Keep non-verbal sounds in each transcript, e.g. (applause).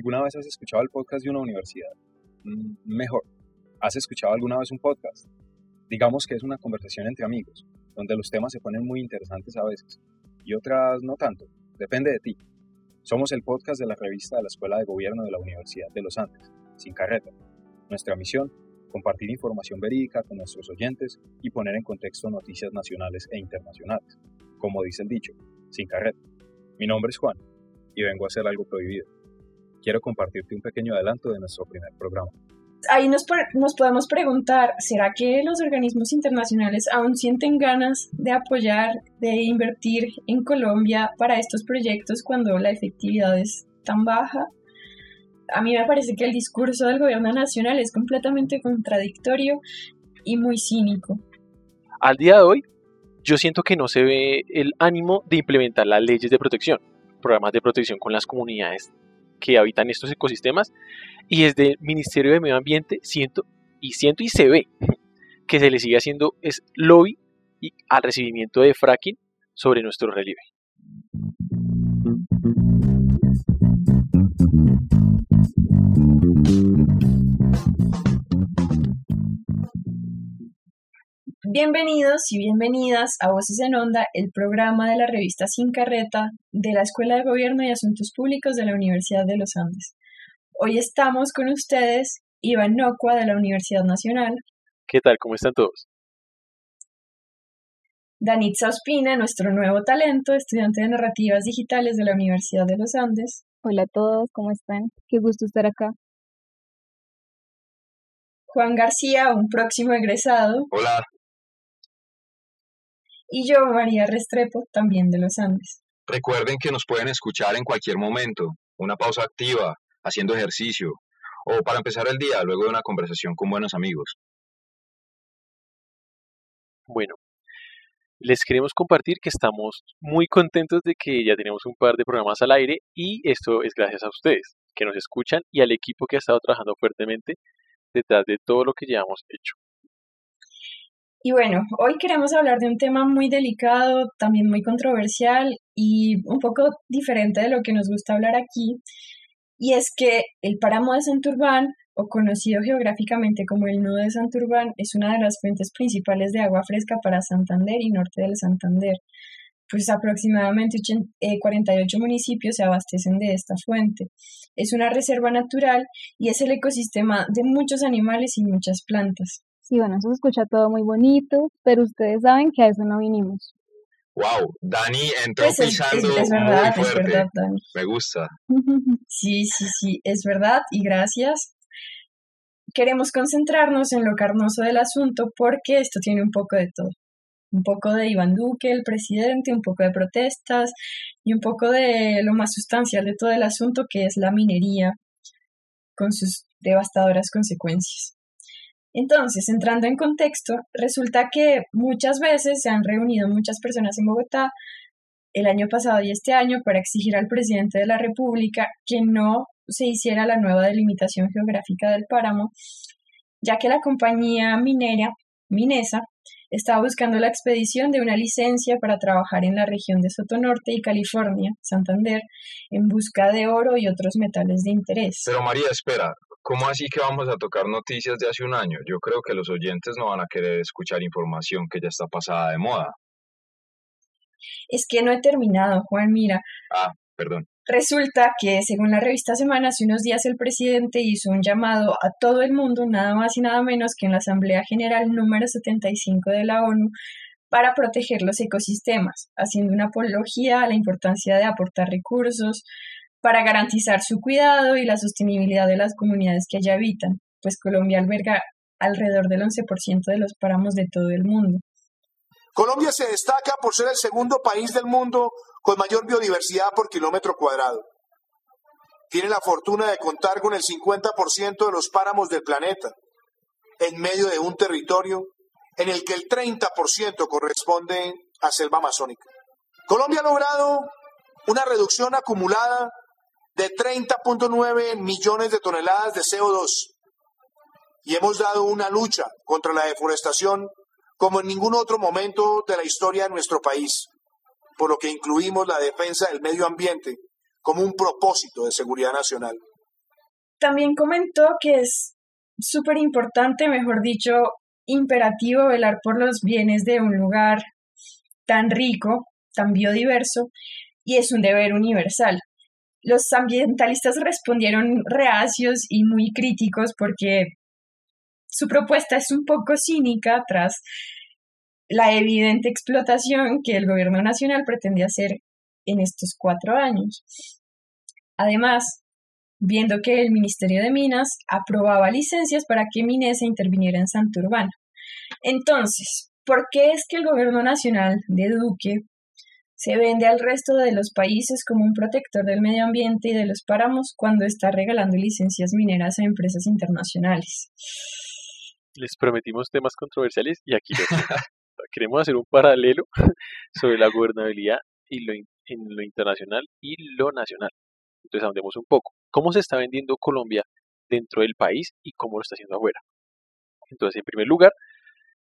¿Alguna vez has escuchado el podcast de una universidad? Mm, mejor, ¿has escuchado alguna vez un podcast? Digamos que es una conversación entre amigos, donde los temas se ponen muy interesantes a veces y otras no tanto, depende de ti. Somos el podcast de la revista de la Escuela de Gobierno de la Universidad de los Andes, Sin Carreta. Nuestra misión, compartir información verídica con nuestros oyentes y poner en contexto noticias nacionales e internacionales. Como dice el dicho, sin carreta. Mi nombre es Juan y vengo a hacer algo prohibido quiero compartirte un pequeño adelanto de nuestro primer programa. Ahí nos, nos podemos preguntar, ¿será que los organismos internacionales aún sienten ganas de apoyar, de invertir en Colombia para estos proyectos cuando la efectividad es tan baja? A mí me parece que el discurso del gobierno nacional es completamente contradictorio y muy cínico. Al día de hoy, yo siento que no se ve el ánimo de implementar las leyes de protección, programas de protección con las comunidades que habitan estos ecosistemas y desde el Ministerio de Medio Ambiente siento y siento y se ve que se le sigue haciendo es lobby al recibimiento de fracking sobre nuestro relieve. Bienvenidos y bienvenidas a Voces en Onda, el programa de la revista Sin Carreta de la Escuela de Gobierno y Asuntos Públicos de la Universidad de los Andes. Hoy estamos con ustedes, Iván Nocua de la Universidad Nacional. ¿Qué tal? ¿Cómo están todos? Danitza Ospina, nuestro nuevo talento, estudiante de narrativas digitales de la Universidad de los Andes. Hola a todos, ¿cómo están? Qué gusto estar acá. Juan García, un próximo egresado. Hola, y yo, María Restrepo, también de los Andes. Recuerden que nos pueden escuchar en cualquier momento, una pausa activa, haciendo ejercicio, o para empezar el día luego de una conversación con buenos amigos. Bueno, les queremos compartir que estamos muy contentos de que ya tenemos un par de programas al aire y esto es gracias a ustedes que nos escuchan y al equipo que ha estado trabajando fuertemente detrás de todo lo que llevamos hecho. Y bueno, hoy queremos hablar de un tema muy delicado, también muy controversial y un poco diferente de lo que nos gusta hablar aquí. Y es que el páramo de Santurbán, o conocido geográficamente como el nudo de Santurbán, es una de las fuentes principales de agua fresca para Santander y norte del Santander. Pues aproximadamente 48 eh, municipios se abastecen de esta fuente. Es una reserva natural y es el ecosistema de muchos animales y muchas plantas. Sí, bueno, eso se escucha todo muy bonito, pero ustedes saben que a eso no vinimos. Wow, Dani entró pues pisando es, verdad, muy fuerte. Es verdad, Dani. Me gusta. (laughs) (laughs) Sí, sí, sí, es verdad y gracias. Queremos concentrarnos en lo carnoso del asunto porque esto tiene un poco de todo. Un poco de Iván Duque, el presidente, un poco de protestas y un poco de lo más sustancial de todo el asunto que es la minería con sus devastadoras consecuencias. Entonces, entrando en contexto, resulta que muchas veces se han reunido muchas personas en Bogotá el año pasado y este año para exigir al presidente de la República que no se hiciera la nueva delimitación geográfica del páramo, ya que la compañía minera, Minesa, estaba buscando la expedición de una licencia para trabajar en la región de Sotonorte y California, Santander, en busca de oro y otros metales de interés. Pero María, espera, ¿Cómo así que vamos a tocar noticias de hace un año? Yo creo que los oyentes no van a querer escuchar información que ya está pasada de moda. Es que no he terminado, Juan, mira. Ah, perdón. Resulta que, según la revista Semana, hace unos días el presidente hizo un llamado a todo el mundo, nada más y nada menos que en la Asamblea General número 75 de la ONU, para proteger los ecosistemas, haciendo una apología a la importancia de aportar recursos, para garantizar su cuidado y la sostenibilidad de las comunidades que allá habitan, pues Colombia alberga alrededor del 11% de los páramos de todo el mundo. Colombia se destaca por ser el segundo país del mundo con mayor biodiversidad por kilómetro cuadrado. Tiene la fortuna de contar con el 50% de los páramos del planeta, en medio de un territorio en el que el 30% corresponde a selva amazónica. Colombia ha logrado una reducción acumulada de 30.9 millones de toneladas de CO2 y hemos dado una lucha contra la deforestación como en ningún otro momento de la historia de nuestro país, por lo que incluimos la defensa del medio ambiente como un propósito de seguridad nacional. también comentó que es súper importante, mejor dicho, imperativo velar por los bienes de un lugar tan rico, tan biodiverso, y es un deber universal. Los ambientalistas respondieron reacios y muy críticos porque su propuesta es un poco cínica tras la evidente explotación que el gobierno nacional pretende hacer en estos cuatro años. Además, viendo que el Ministerio de Minas aprobaba licencias para que Minesa interviniera en Santurbán. Entonces, ¿por qué es que el gobierno nacional de Duque se vende al resto de los países como un protector del medio ambiente y de los páramos cuando está regalando licencias mineras a empresas internacionales? Les prometimos temas controversiales y aquí lo (laughs) queremos hacer un paralelo (laughs) sobre la gobernabilidad y lo, en lo internacional y lo nacional. Entonces, andemos un poco. ¿Cómo se está vendiendo Colombia dentro del país y cómo lo está haciendo afuera? Entonces, en primer lugar,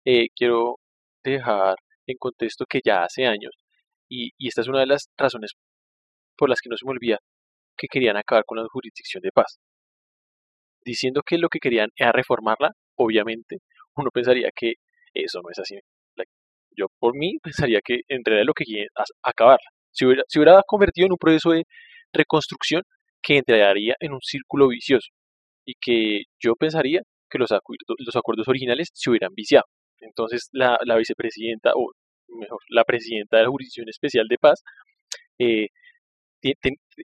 eh, quiero dejar en contexto que ya hace años, y, esta es una de las razones por las que no se me olvida, que querían acabar con la jurisdicción de paz. Diciendo que lo que querían era reformarla, obviamente, uno pensaría que eso no es así. Yo por mí pensaría que en realidad lo que quieren acabarla. Si hubiera, se hubiera convertido en un proceso de reconstrucción que entraría en un círculo vicioso y que yo pensaría que los, acuerdos, los acuerdos originales se hubieran viciado. Entonces la, la, vicepresidenta, o mejor, la presidenta de la Jurisdicción Especial de Paz, eh,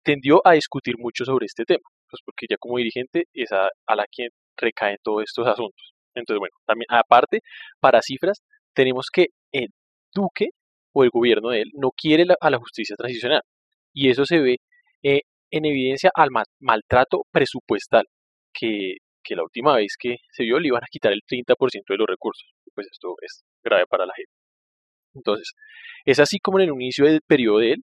tendió a discutir mucho sobre este tema, pues porque ella como dirigente es a, la quien recaen todos estos asuntos. Entonces, bueno, también aparte, para cifras, tenemos que el Duque o el gobierno de él no quiere a la justicia transicional. Y eso se ve eh, en evidencia al maltrato presupuestal, que, que, la última vez que se vio le iban a quitar el 30% de los recursos. Pues esto es grave para la gente. Entonces, es así como en el inicio del periodo de él,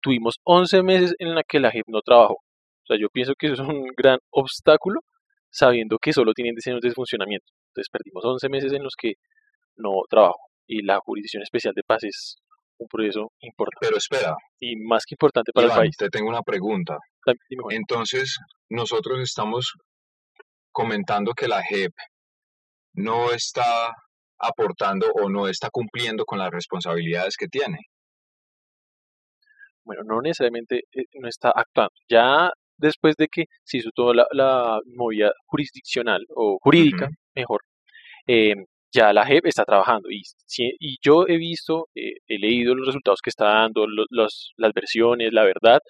tuvimos 11 meses en la que la JEP no trabajó. O sea, yo pienso que eso es un gran obstáculo, sabiendo que solo tienen diseños de funcionamiento. Entonces, perdimos 11 meses en los que no trabajó. Y la Jurisdicción Especial de Paz es un proceso importante. Pero espera. Y más que importante para el país. Te tengo una pregunta. Entonces, nosotros estamos comentando que la JEP no está aportando o no está cumpliendo con las responsabilidades que tiene. Bueno, no necesariamente eh, no está actuando. Ya después de que se hizo toda la, movida jurisdiccional o jurídica, mejor, eh, ya la JEP está trabajando y, y yo he visto, eh, he leído los resultados que está dando, los, las versiones, la verdad,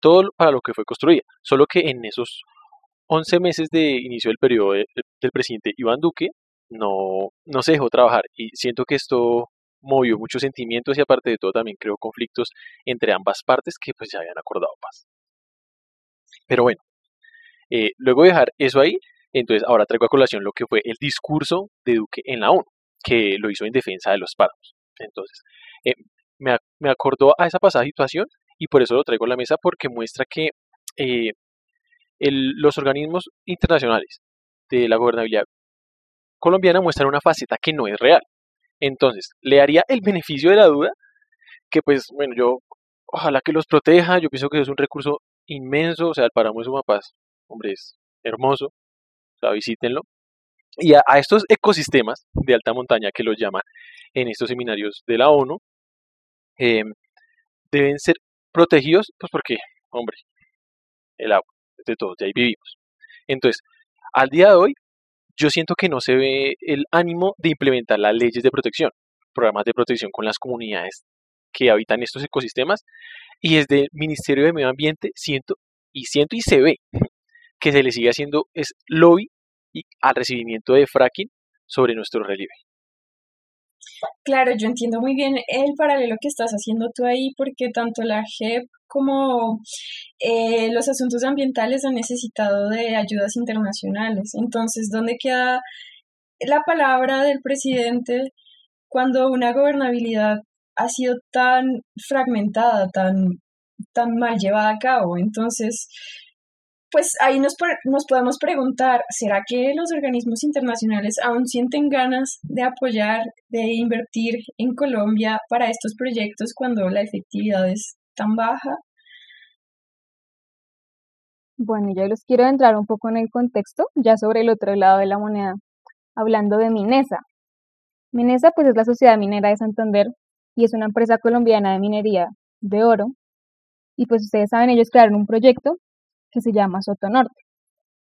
todo para lo que fue construida. Solo que en esos 11 meses de inicio del periodo del presidente Iván Duque no, no se dejó trabajar y siento que esto movió muchos sentimientos y aparte de todo también creó conflictos entre ambas partes que pues ya habían acordado paz. Pero bueno, eh, luego de dejar eso ahí, entonces, ahora traigo a colación lo que fue el discurso de Duque en la ONU, que lo hizo en defensa de los páramos. Entonces, eh, me, me, acordó a esa pasada situación y por eso lo traigo a la mesa porque muestra que eh, los organismos internacionales de la gobernabilidad colombiana muestran una faceta que no es real. Entonces, le haría el beneficio de la duda que pues, bueno, yo ojalá que los proteja, yo pienso que es un recurso inmenso, o sea, el páramo de Sumapaz, hombre, es hermoso, visítenlo. Y a, estos ecosistemas de alta montaña que los llaman en estos seminarios de la ONU, em, deben ser protegidos, pues porque, hombre, el agua, de todos, de ahí vivimos. Entonces, al día de hoy, yo siento que no se ve el ánimo de implementar las leyes de protección, programas de protección con las comunidades que habitan estos ecosistemas, y desde el Ministerio de Medio Ambiente siento y siento y se ve que se le sigue haciendo es lobby y al recibimiento de fracking sobre nuestro relieve. Claro, yo entiendo muy bien el paralelo que estás haciendo tú ahí, porque tanto la JEP como eh, los asuntos ambientales han necesitado de ayudas internacionales. Entonces, ¿dónde queda la palabra del presidente cuando una gobernabilidad ha sido tan fragmentada, tan, tan mal llevada a cabo? Entonces, pues ahí nos, nos podemos preguntar, ¿será que los organismos internacionales aún sienten ganas de apoyar, de invertir en Colombia para estos proyectos cuando la efectividad es tan baja? Bueno, yo los quiero entrar un poco en el contexto, ya sobre el otro lado de la moneda, hablando de Minesa. Minesa, pues es la Sociedad Minera de Santander y es una empresa colombiana de minería de oro. Y pues ustedes saben, ellos crearon un proyecto que se llama Soto Norte,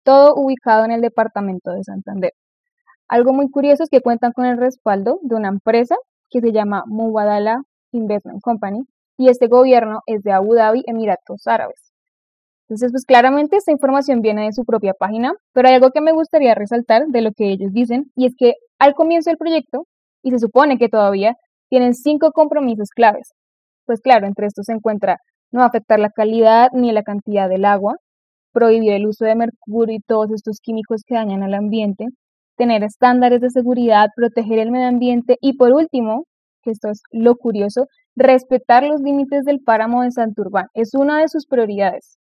todo ubicado en el departamento de Santander. Algo muy curioso es que cuentan con el respaldo de una empresa que se llama Mubadala Investment Company y este gobierno es de Abu Dhabi, Emiratos Árabes. Entonces, pues claramente esta información viene de su propia página, pero hay algo que me gustaría resaltar de lo que ellos dicen y es que al comienzo del proyecto, y se supone que todavía tienen cinco compromisos claves. Pues claro, entre estos se encuentra no afectar la calidad ni la cantidad del agua, prohibir el uso de mercurio y todos estos químicos que dañan al ambiente, tener estándares de seguridad, proteger el medio ambiente y por último, que esto es lo curioso, respetar los límites del páramo de Santurbán. Es una de sus prioridades,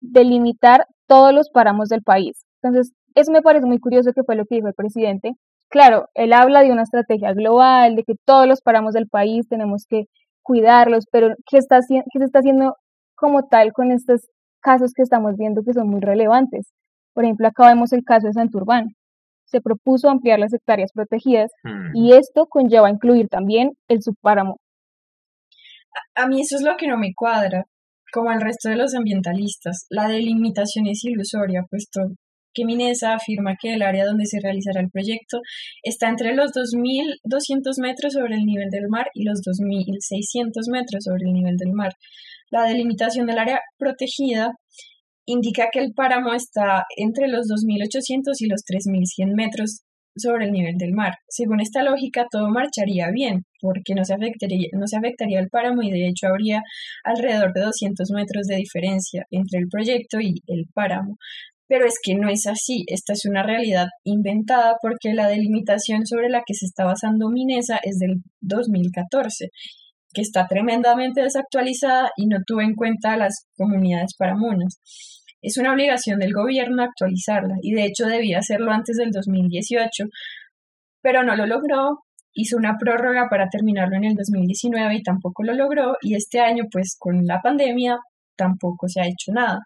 delimitar todos los páramos del país. Entonces, eso me parece muy curioso que fue lo que dijo el presidente. Claro, él habla de una estrategia global, de que todos los páramos del país tenemos que cuidarlos, pero ¿qué, está, qué se está haciendo como tal con estos casos que estamos viendo que son muy relevantes? Por ejemplo, acá vemos el caso de Santurbán se propuso ampliar las hectáreas protegidas mm. y esto conlleva a incluir también el subpáramo. A mí eso es lo que no me cuadra, como al resto de los ambientalistas. La delimitación es ilusoria, puesto que Minesa afirma que el área donde se realizará el proyecto está entre los 2.200 metros sobre el nivel del mar y los 2.600 metros sobre el nivel del mar. La delimitación del área protegida indica que el páramo está entre los 2.800 y los 3.100 metros sobre el nivel del mar. Según esta lógica, todo marcharía bien, porque no se, afectaría, afectaría el páramo y de hecho habría alrededor de 200 metros de diferencia entre el proyecto y el páramo. Pero es que no es así, esta es una realidad inventada porque la delimitación sobre la que se está basando Minesa es del 2014 que está tremendamente desactualizada y no tuvo en cuenta a las comunidades paramunas. Es una obligación del gobierno actualizarla y de hecho debía hacerlo antes del 2018, pero no lo logró. Hizo una prórroga para terminarlo en el 2019 y tampoco lo logró y este año pues con la pandemia tampoco se ha hecho nada.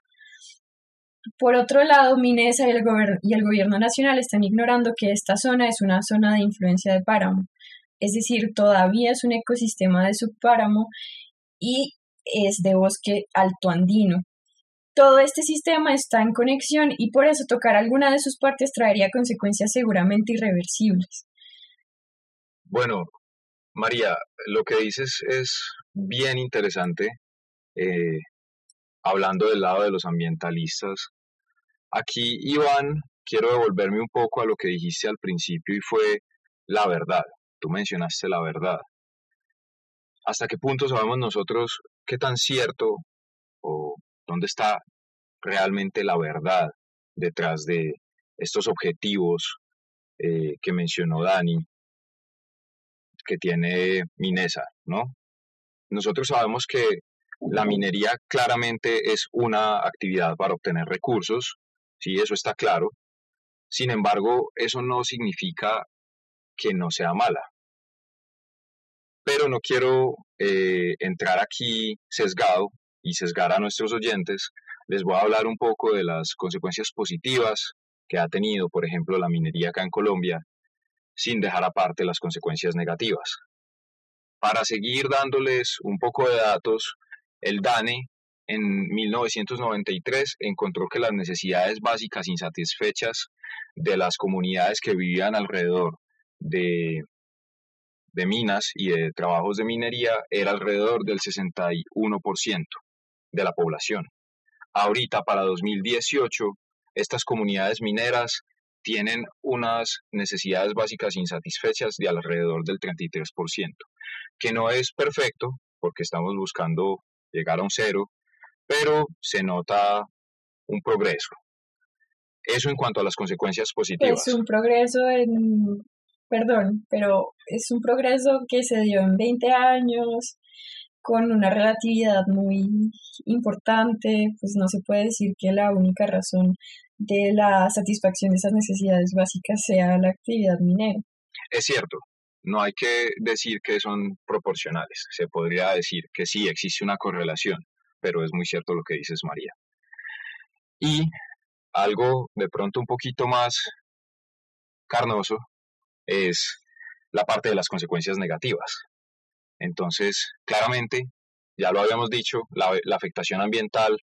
Por otro lado, Minesa y el, gobierno nacional están ignorando que esta zona es una zona de influencia de páramo, es decir, todavía es un ecosistema de subpáramo y es de bosque alto andino. Todo este sistema está en conexión y por eso tocar alguna de sus partes traería consecuencias seguramente irreversibles. Bueno, María, lo que dices es bien interesante, eh, hablando del lado de los ambientalistas. Aquí, Iván, quiero devolverme un poco a lo que dijiste al principio y fue la verdad. Tú mencionaste la verdad. ¿Hasta qué punto sabemos nosotros qué tan cierto o dónde está realmente la verdad detrás de estos objetivos eh, que mencionó Dani, que tiene Minesa, ¿no? Nosotros sabemos que la minería claramente es una actividad para obtener recursos, sí, eso está claro. Sin embargo, eso no significa que no sea mala. Pero no quiero eh, entrar aquí sesgado y sesgar a nuestros oyentes. Les voy a hablar un poco de las consecuencias positivas que ha tenido, por ejemplo, la minería acá en Colombia, sin dejar aparte las consecuencias negativas. Para seguir dándoles un poco de datos, el DANE en 1993 encontró que las necesidades básicas insatisfechas de las comunidades que vivían alrededor de, de minas y de trabajos de minería era alrededor del 61% de la población. Ahorita, para 2018, estas comunidades mineras tienen unas necesidades básicas insatisfechas de alrededor del 33%, que no es perfecto porque estamos buscando llegar a un cero, pero se nota un progreso. Eso en cuanto a las consecuencias positivas. Es un progreso en perdón, pero es un progreso que se dio en 20 años con una relatividad muy importante, pues no se puede decir que la única razón de la satisfacción de esas necesidades básicas sea la actividad minera. Es cierto, no hay que decir que son proporcionales, se podría decir que sí existe una correlación, pero es muy cierto lo que dices María. Y algo de pronto un poquito más carnoso es la parte de las consecuencias negativas. Entonces, claramente, ya lo habíamos dicho, la, afectación ambiental,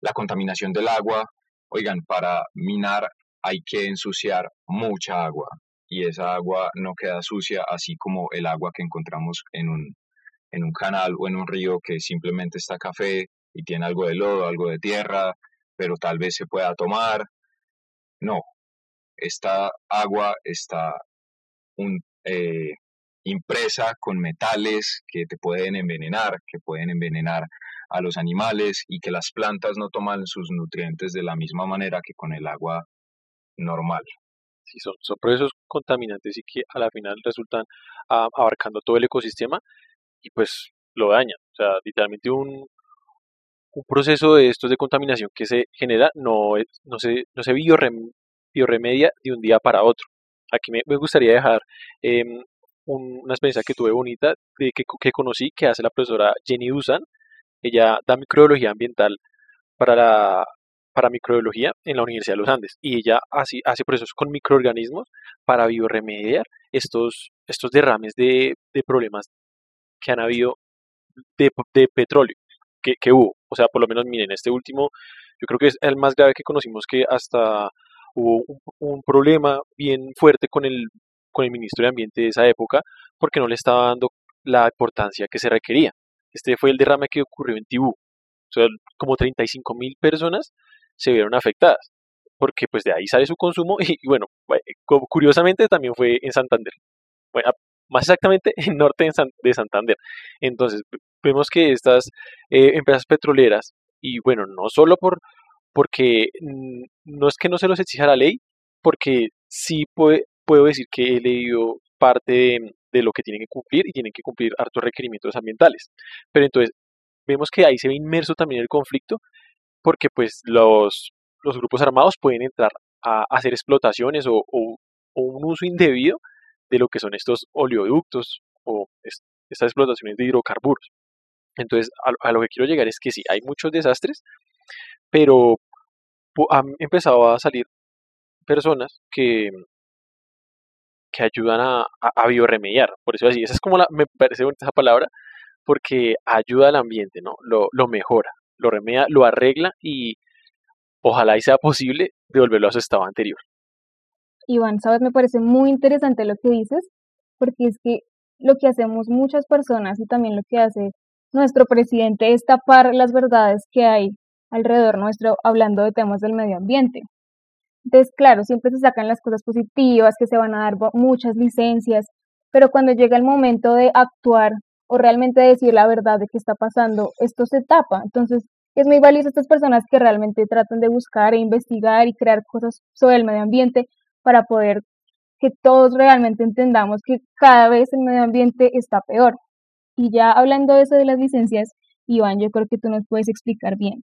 la contaminación del agua, oigan, para minar hay que ensuciar mucha agua y esa agua no queda sucia así como el agua que encontramos en un, en un canal o en un río que simplemente está café y tiene algo de lodo, algo de tierra, pero tal vez se pueda tomar. No, esta agua está un, eh, impresa con metales que te pueden envenenar, que pueden envenenar a los animales y que las plantas no toman sus nutrientes de la misma manera que con el agua normal. Sí, son, son procesos contaminantes y que a la final resultan ah, abarcando todo el ecosistema y pues lo dañan. O sea, literalmente un, un proceso de estos de contaminación que se genera no, no se, no se de un día para otro. Aquí me, gustaría dejar em, una experiencia que tuve bonita de que, que, conocí que hace la profesora Jenny Dusan. Ella da microbiología ambiental para la para microbiología en la Universidad de los Andes y ella hace, hace procesos con microorganismos para bioremediar estos, estos derrames de, de problemas que han habido de, de petróleo que, que, hubo. O sea, por lo menos miren, este último yo creo que es el más grave que conocimos que hasta hubo un, problema bien fuerte con el, con el ministro de Ambiente de esa época porque no le estaba dando la importancia que se requería. Este fue el derrame que ocurrió en Tibú. O como 35 mil personas se vieron afectadas, porque pues de ahí sale su consumo y, bueno, curiosamente también fue en Santander. Bueno, más exactamente (laughs) en norte de Santander. Entonces, vemos que estas eh, empresas petroleras, y bueno, no solo por porque no es que no se los exija la ley, porque sí puedo decir que he leído parte de, lo que tienen que cumplir y tienen que cumplir hartos requerimientos ambientales. Pero entonces vemos que ahí se ve inmerso también el conflicto, porque pues los, los grupos armados pueden entrar a hacer explotaciones o, un uso indebido de lo que son estos oleoductos o estas explotaciones de hidrocarburos. Entonces, a, lo que quiero llegar es que sí, hay muchos desastres, pero han empezado a salir personas que, que ayudan a, a, bioremediar, por eso así, esa es como la, me parece bonita esa palabra, porque ayuda al ambiente, ¿no? Lo, lo mejora, lo remedia, lo arregla y ojalá y sea posible devolverlo a su estado anterior. Iván, sabes, me parece muy interesante lo que dices, porque es que lo que hacemos muchas personas y también lo que hace nuestro presidente es tapar las verdades que hay alrededor nuestro hablando de temas del medio ambiente. Entonces, claro, siempre se sacan las cosas positivas, que se van a dar muchas licencias, pero cuando llega el momento de actuar o realmente decir la verdad de qué está pasando, esto se tapa. Entonces, es muy valioso estas personas que realmente tratan de buscar e investigar y crear cosas sobre el medio ambiente para poder que todos realmente entendamos que cada vez el medio ambiente está peor. Y ya hablando de eso de las licencias, Iván, yo creo que tú nos puedes explicar bien.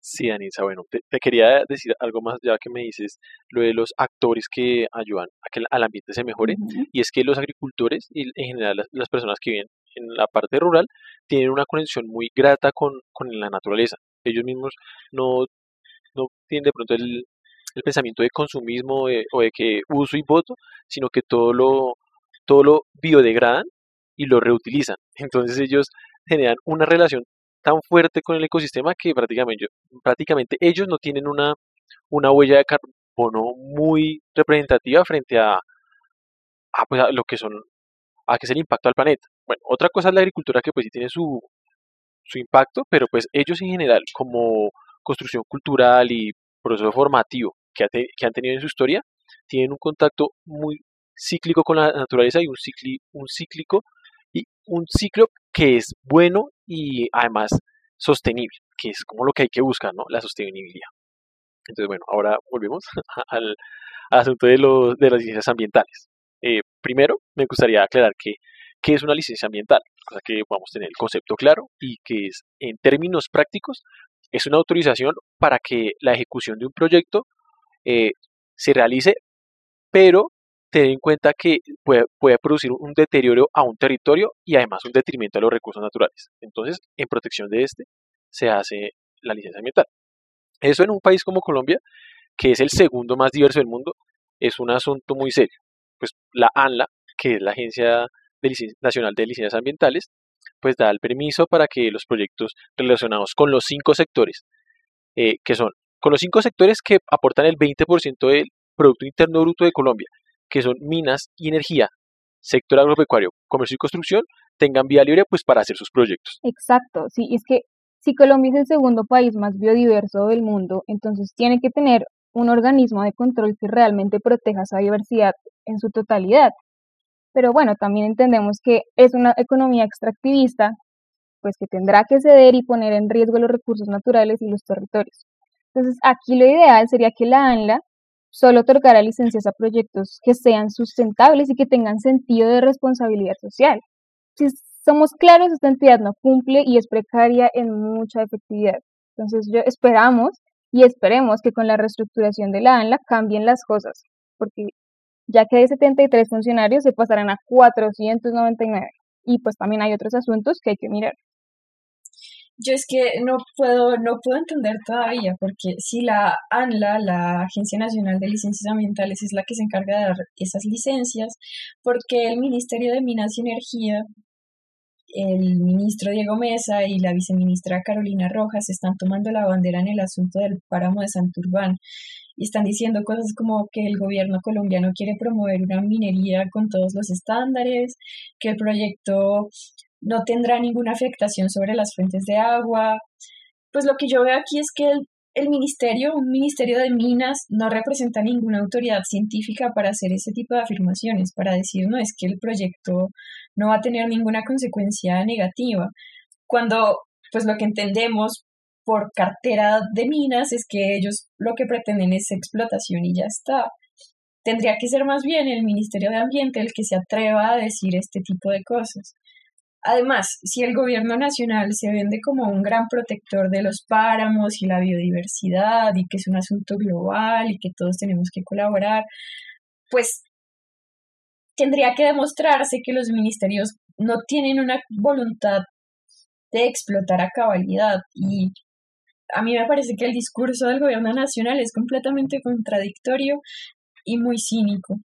Sí, Anisa, bueno, te, quería decir algo más ya que me dices lo de los actores que ayudan a que el ambiente se mejore, y es que los agricultores y en general las, personas que viven en la parte rural tienen una conexión muy grata con, la naturaleza. Ellos mismos no, no tienen de pronto el, el pensamiento de consumismo o de que uso y voto, sino que todo lo, todo lo biodegradan y lo reutilizan. Entonces ellos generan una relación tan fuerte con el ecosistema que prácticamente, prácticamente ellos no tienen una, una huella de carbono muy representativa frente a, a, pues, a lo que son a que es el impacto al planeta. Bueno, otra cosa es la agricultura que pues sí tiene su, su impacto, pero pues ellos en general como construcción cultural y proceso formativo que, que han tenido en su historia, tienen un contacto muy cíclico con la naturaleza y un, cicli, un cíclico y un ciclo que es bueno y además sostenible, que es como lo que hay que buscar, ¿no? La sostenibilidad. Entonces, bueno, ahora volvemos (laughs) al, asunto de, los, de las licencias ambientales. Eh, primero, me gustaría aclarar que qué es una licencia ambiental, cosa que vamos a tener el concepto claro y que es, en términos prácticos, es una autorización para que la ejecución de un proyecto eh, se realice, pero tener en cuenta que puede, producir un deterioro a un territorio y además un detrimento a los recursos naturales. Entonces, en protección de este se hace la licencia ambiental. Eso en un país como Colombia, que es el segundo más diverso del mundo, es un asunto muy serio. Pues la ANLA, que es la Agencia Nacional de Licencias Ambientales, pues da el permiso para que los proyectos relacionados con los cinco sectores, eh, que son, con los cinco sectores que aportan el 20% del Producto Interno Bruto de Colombia, que son minas y energía, sector agropecuario, comercio y construcción, tengan vía libre pues para hacer sus proyectos. Exacto, sí, es que si Colombia es el segundo país más biodiverso del mundo, entonces tiene que tener un organismo de control que realmente proteja esa diversidad en su totalidad. Pero bueno, también entendemos que es una economía extractivista, pues que tendrá que ceder y poner en riesgo los recursos naturales y los territorios. Entonces, aquí lo ideal sería que la ANLA solo otorgará licencias a proyectos que sean sustentables y que tengan sentido de responsabilidad social. Si somos claros, esta entidad no cumple y es precaria en mucha efectividad. Entonces, yo esperamos y esperemos que con la reestructuración de la ANLA cambien las cosas, porque ya que de 73 funcionarios se pasarán a 499 y pues también hay otros asuntos que hay que mirar. Yo es que no puedo, no puedo entender todavía, porque si la ANLA, la Agencia Nacional de Licencias Ambientales, es la que se encarga de dar esas licencias, porque el Ministerio de Minas y Energía, el ministro Diego Mesa y la viceministra Carolina Rojas están tomando la bandera en el asunto del páramo de Santurbán y están diciendo cosas como que el gobierno colombiano quiere promover una minería con todos los estándares, que el proyecto no tendrá ninguna afectación sobre las fuentes de agua. Pues lo que yo veo aquí es que el, ministerio, un ministerio de minas, no representa ninguna autoridad científica para hacer ese tipo de afirmaciones, para decir, no, es que el proyecto no va a tener ninguna consecuencia negativa. Cuando, pues lo que entendemos por cartera de minas es que ellos lo que pretenden es explotación y ya está. Tendría que ser más bien el Ministerio de Ambiente el que se atreva a decir este tipo de cosas. Además, si el gobierno nacional se vende como un gran protector de los páramos y la biodiversidad y que es un asunto global y que todos tenemos que colaborar, pues tendría que demostrarse que los ministerios no tienen una voluntad de explotar a cabalidad y a mí me parece que el discurso del gobierno nacional es completamente contradictorio y muy cínico.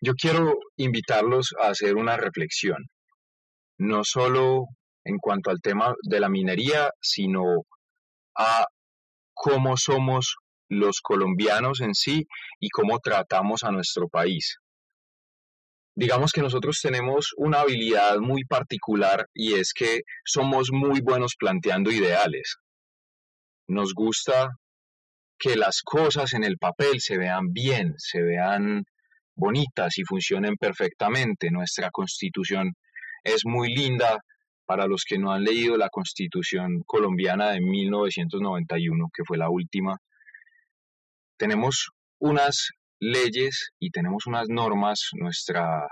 Yo quiero invitarlos a hacer una reflexión no solo en cuanto al tema de la minería, sino a cómo somos los colombianos en sí y cómo tratamos a nuestro país. Digamos que nosotros tenemos una habilidad muy particular y es que somos muy buenos planteando ideales. Nos gusta que las cosas en el papel se vean bien, se vean bonitas y funcionen perfectamente. Nuestra constitución es muy linda para los que no han leído la Constitución colombiana de 1991, que fue la última. Tenemos unas leyes y tenemos unas normas, nuestra,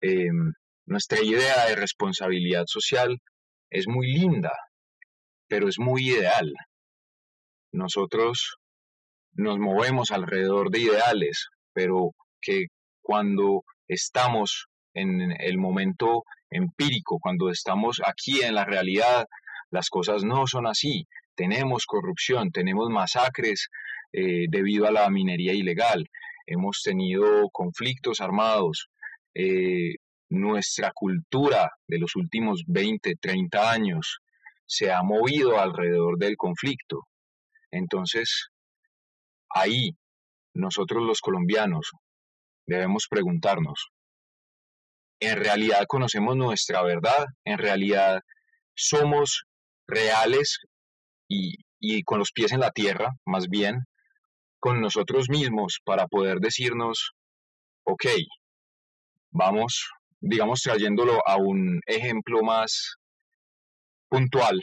em, nuestra idea de responsabilidad social es muy linda, pero es muy ideal. Nosotros nos movemos alrededor de ideales, pero que cuando estamos en el momento empírico, cuando estamos aquí en la realidad, las cosas no son así. Tenemos corrupción, tenemos masacres eh, debido a la minería ilegal, hemos tenido conflictos armados. Eh, nuestra cultura de los últimos 20, 30 años se ha movido alrededor del conflicto. Entonces, ahí nosotros los colombianos debemos preguntarnos, en realidad conocemos nuestra verdad, en realidad somos reales y, con los pies en la tierra, más bien, con nosotros mismos para poder decirnos, ok, vamos, digamos, trayéndolo a un ejemplo más puntual.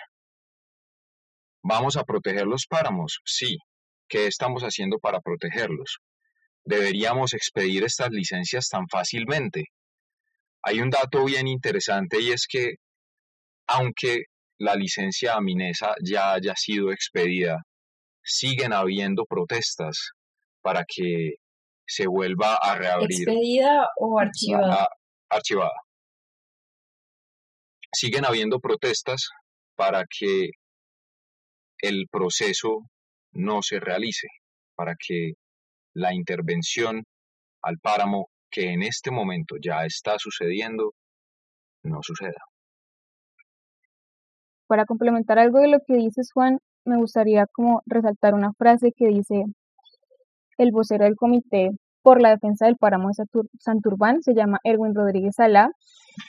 ¿Vamos a proteger los páramos? Sí. ¿Qué estamos haciendo para protegerlos? ¿Deberíamos expedir estas licencias tan fácilmente? Hay un dato bien interesante y es que aunque la licencia a Minesa ya haya sido expedida, siguen habiendo protestas para que se vuelva a reabrir. ¿Expedida o archivada? archivada. Siguen habiendo protestas para que el proceso no se realice, para que la intervención al páramo que en este momento ya está sucediendo no suceda. Para complementar algo de lo que dices, Juan, me gustaría como resaltar una frase que dice el vocero del Comité por la Defensa del Páramo de Santurbán, se llama Erwin Rodríguez Salá,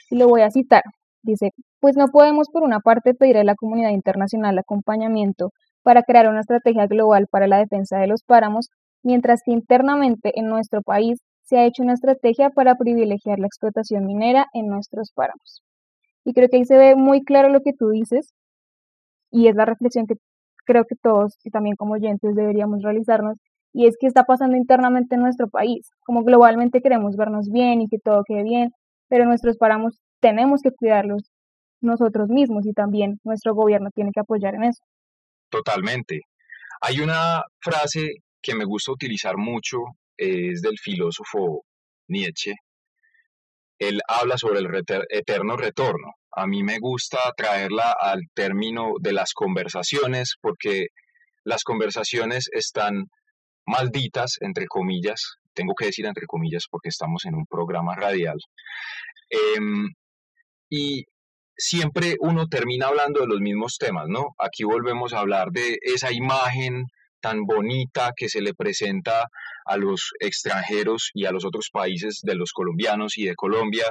y lo voy a citar. Dice, pues no podemos por una parte pedir a la comunidad internacional acompañamiento para crear una estrategia global para la defensa de los páramos, mientras que internamente en nuestro país se ha hecho una estrategia para privilegiar la explotación minera en nuestros páramos. Y creo que ahí se ve muy claro lo que tú dices y es la reflexión que creo que todos y también como oyentes deberíamos realizarnos y es que está pasando internamente en nuestro país. Como globalmente queremos vernos bien y que todo quede bien, pero nuestros páramos tenemos que cuidarlos nosotros mismos y también nuestro gobierno tiene que apoyar en eso. Totalmente. Hay una frase que me gusta utilizar mucho, es del filósofo Nietzsche. Él habla sobre el eterno retorno. A mí me gusta traerla al término de las conversaciones porque las conversaciones están malditas, entre comillas, tengo que decir entre comillas porque estamos en un programa radial. Em, y siempre uno termina hablando de los mismos temas, ¿no? Aquí volvemos a hablar de esa imagen tan bonita que se le presenta a los extranjeros y a los otros países de los colombianos y de Colombia,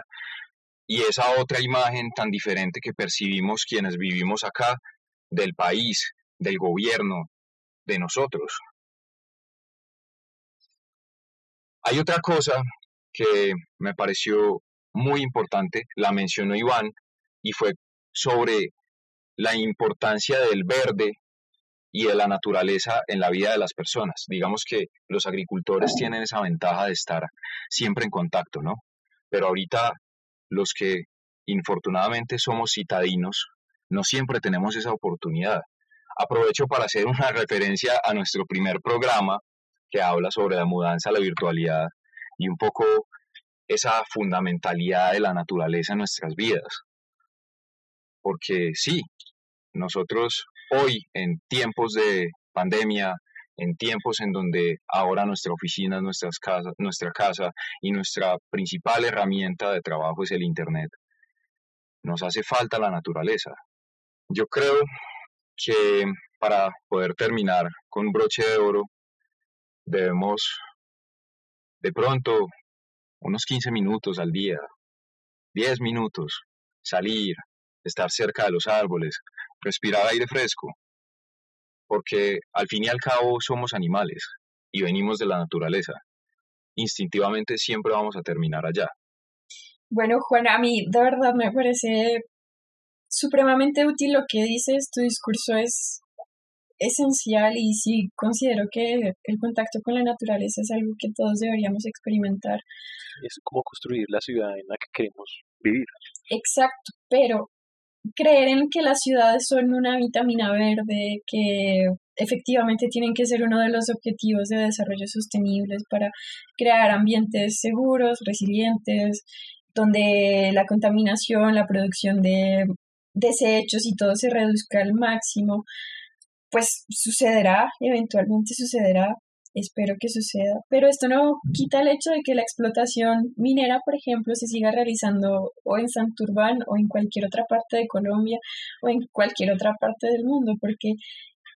y esa otra imagen tan diferente que percibimos quienes vivimos acá del país, del gobierno, de nosotros. Hay otra cosa que me pareció muy importante, la mencionó Iván, y fue sobre la importancia del verde y de la naturaleza en la vida de las personas. Digamos que los agricultores tienen esa ventaja de estar siempre en contacto, ¿no? Pero ahorita los que infortunadamente somos citadinos, no siempre tenemos esa oportunidad. Aprovecho para hacer una (laughs) referencia a nuestro primer programa que habla sobre la mudanza la virtualidad y un poco esa fundamentalidad de la naturaleza en nuestras vidas. Porque sí, nosotros hoy en tiempos de pandemia, en tiempos en donde ahora nuestra oficina, nuestras casas, nuestra casa y nuestra principal herramienta de trabajo es el Internet, nos hace falta la naturaleza. Yo creo que para poder terminar con broche de oro, debemos de pronto unos 15 minutos al día, 10 minutos, salir, estar cerca de los árboles, respirar aire fresco, porque al fin y al cabo somos animales y venimos de la naturaleza. Instintivamente siempre vamos a terminar allá. Bueno, Juan, a mí de verdad me parece supremamente útil lo que dices. Tu discurso es esencial y sí considero que el contacto con la naturaleza es algo que todos deberíamos experimentar. Es como construir la ciudad en la que queremos vivir. Exacto, pero creer en que las ciudades son una vitamina verde, que efectivamente tienen que ser uno de los objetivos de desarrollo sostenibles para crear ambientes seguros, resilientes, donde la contaminación, la producción de desechos y todo se reduzca al máximo, pues sucederá, eventualmente sucederá, espero que suceda. Pero esto no quita el hecho de que la explotación minera, por ejemplo, se siga realizando o en Santurbán o en cualquier otra parte de Colombia o en cualquier otra parte del mundo, porque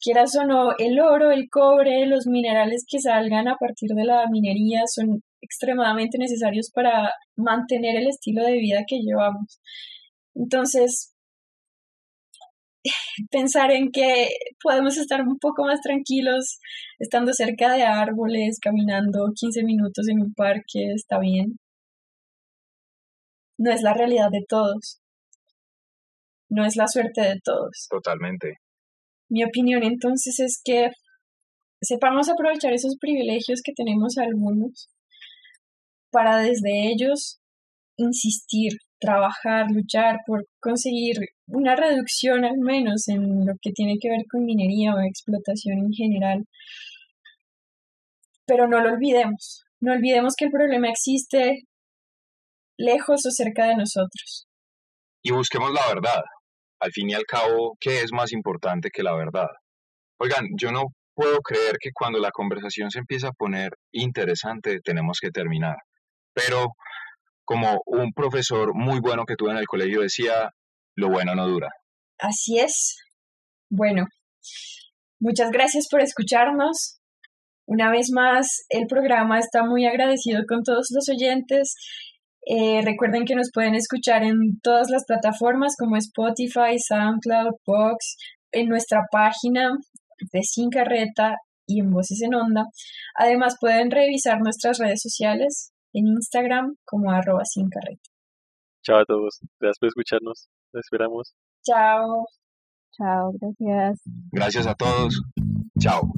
quieras o no, el oro, el cobre, los minerales que salgan a partir de la minería son extremadamente necesarios para mantener el estilo de vida que llevamos. Entonces, (laughs) pensar en que podemos estar un poco más tranquilos estando cerca de árboles, caminando 15 minutos en un parque, está bien. No es la realidad de todos. No es la suerte de todos. Totalmente. Mi opinión entonces es que sepamos aprovechar esos privilegios que tenemos algunos para desde ellos insistir, trabajar, luchar por conseguir una reducción al menos en lo que tiene que ver con minería o explotación en general. Pero no lo olvidemos, no olvidemos que el problema existe lejos o cerca de nosotros. Y busquemos la verdad. Al fin y al cabo, ¿qué es más importante que la verdad? Oigan, yo no puedo creer que cuando la conversación se empieza a poner interesante tenemos que terminar. Pero como un profesor muy bueno que tuve en el colegio decía, lo bueno no dura. Así es. Bueno, muchas gracias por escucharnos. Una vez más, el programa está muy agradecido con todos los oyentes. Eh, recuerden que nos pueden escuchar en todas las plataformas como Spotify, SoundCloud, Box, en nuestra página de Sin Carreta y en Voces en Onda. Además, pueden revisar nuestras redes sociales en Instagram como arroba sin carreta. Chao a todos. Gracias por escucharnos. Nos esperamos. Chao. Chao, gracias. Gracias a todos. Chao.